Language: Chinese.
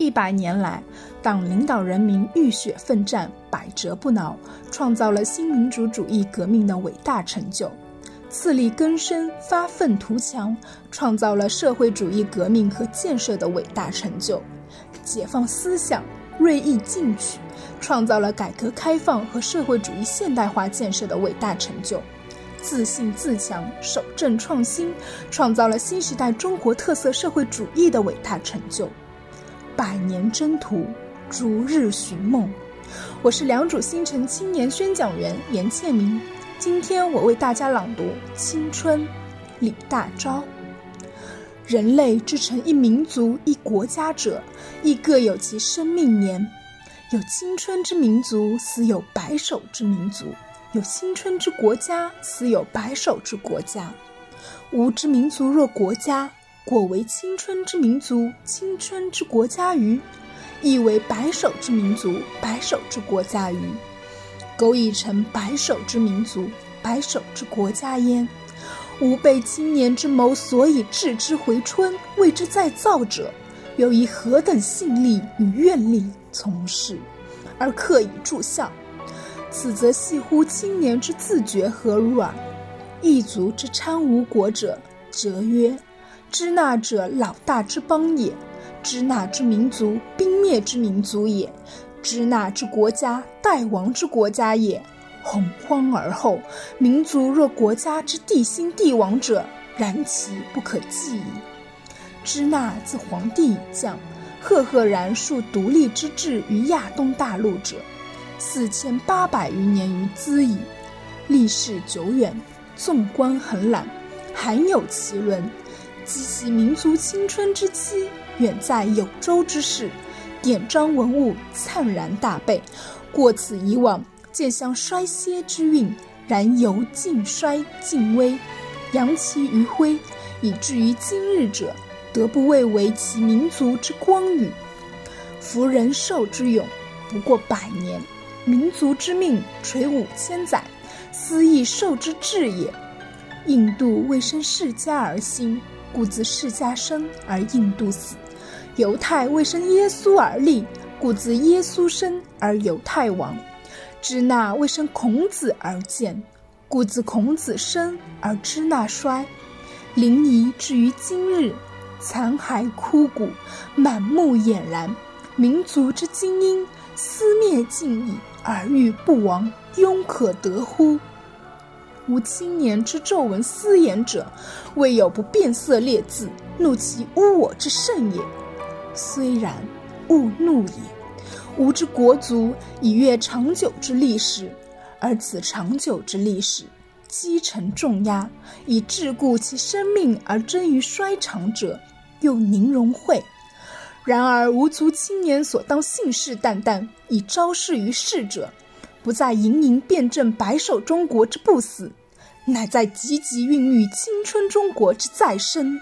一百年来，党领导人民浴血奋战，百折不挠，创造了新民主主义革命的伟大成就；自力更生，发愤图强，创造了社会主义革命和建设的伟大成就；解放思想，锐意进取，创造了改革开放和社会主义现代化建设的伟大成就；自信自强，守正创新，创造了新时代中国特色社会主义的伟大成就。百年征途，逐日寻梦。我是良渚新城青年宣讲员严倩明。今天我为大家朗读《青春》，李大钊。人类之成一民族一国家者，亦各有其生命年。有青春之民族，死有白首之民族；有青春之国家，死有白首之国家。吾之民族若国家。果为青春之民族，青春之国家于；亦为白首之民族，白首之国家于。苟已成白首之民族，白首之国家焉，吾辈青年之谋所以置之回春，为之再造者，又以何等信力与愿力从事，而刻以助效？此则系乎青年之自觉何如耳！一族之参吾国者，则曰。支那者，老大之邦也；支那之民族，兵灭之民族也；支那之国家，代亡之国家也。洪荒而后，民族若国家之地兴帝亡者，然其不可计矣。支那自黄帝以降，赫赫然树独立之志于亚东大陆者，四千八百余年于兹矣。历史久远，纵观横览，罕有其伦。激其民族青春之期，远在有周之世，典章文物灿然大备。过此以往，渐相衰歇之运，然由尽衰尽微，扬其余晖，以至于今日者，得不谓为其民族之光宇。夫人寿之永，不过百年；民族之命垂五千载，斯亦寿之至也。印度未生世家而兴。故自释迦生而印度死，犹太未生耶稣而立，故自耶稣生而犹太亡；支那未生孔子而建，故自孔子生而支那衰。临沂至于今日，残骸枯骨，满目俨然，民族之精英，思灭尽矣，而欲不亡，庸可得乎？吾青年之皱纹思言者，未有不变色列字，怒其污我之甚也。虽然，勿怒也。吾之国族以阅长久之历史，而此长久之历史，积沉重压，以桎梏其生命而臻于衰长者，又宁容讳？然而吾族青年所当信誓旦旦以昭示于世者，不在盈盈辩证白首中国之不死。乃在积极孕育青春中国之再生。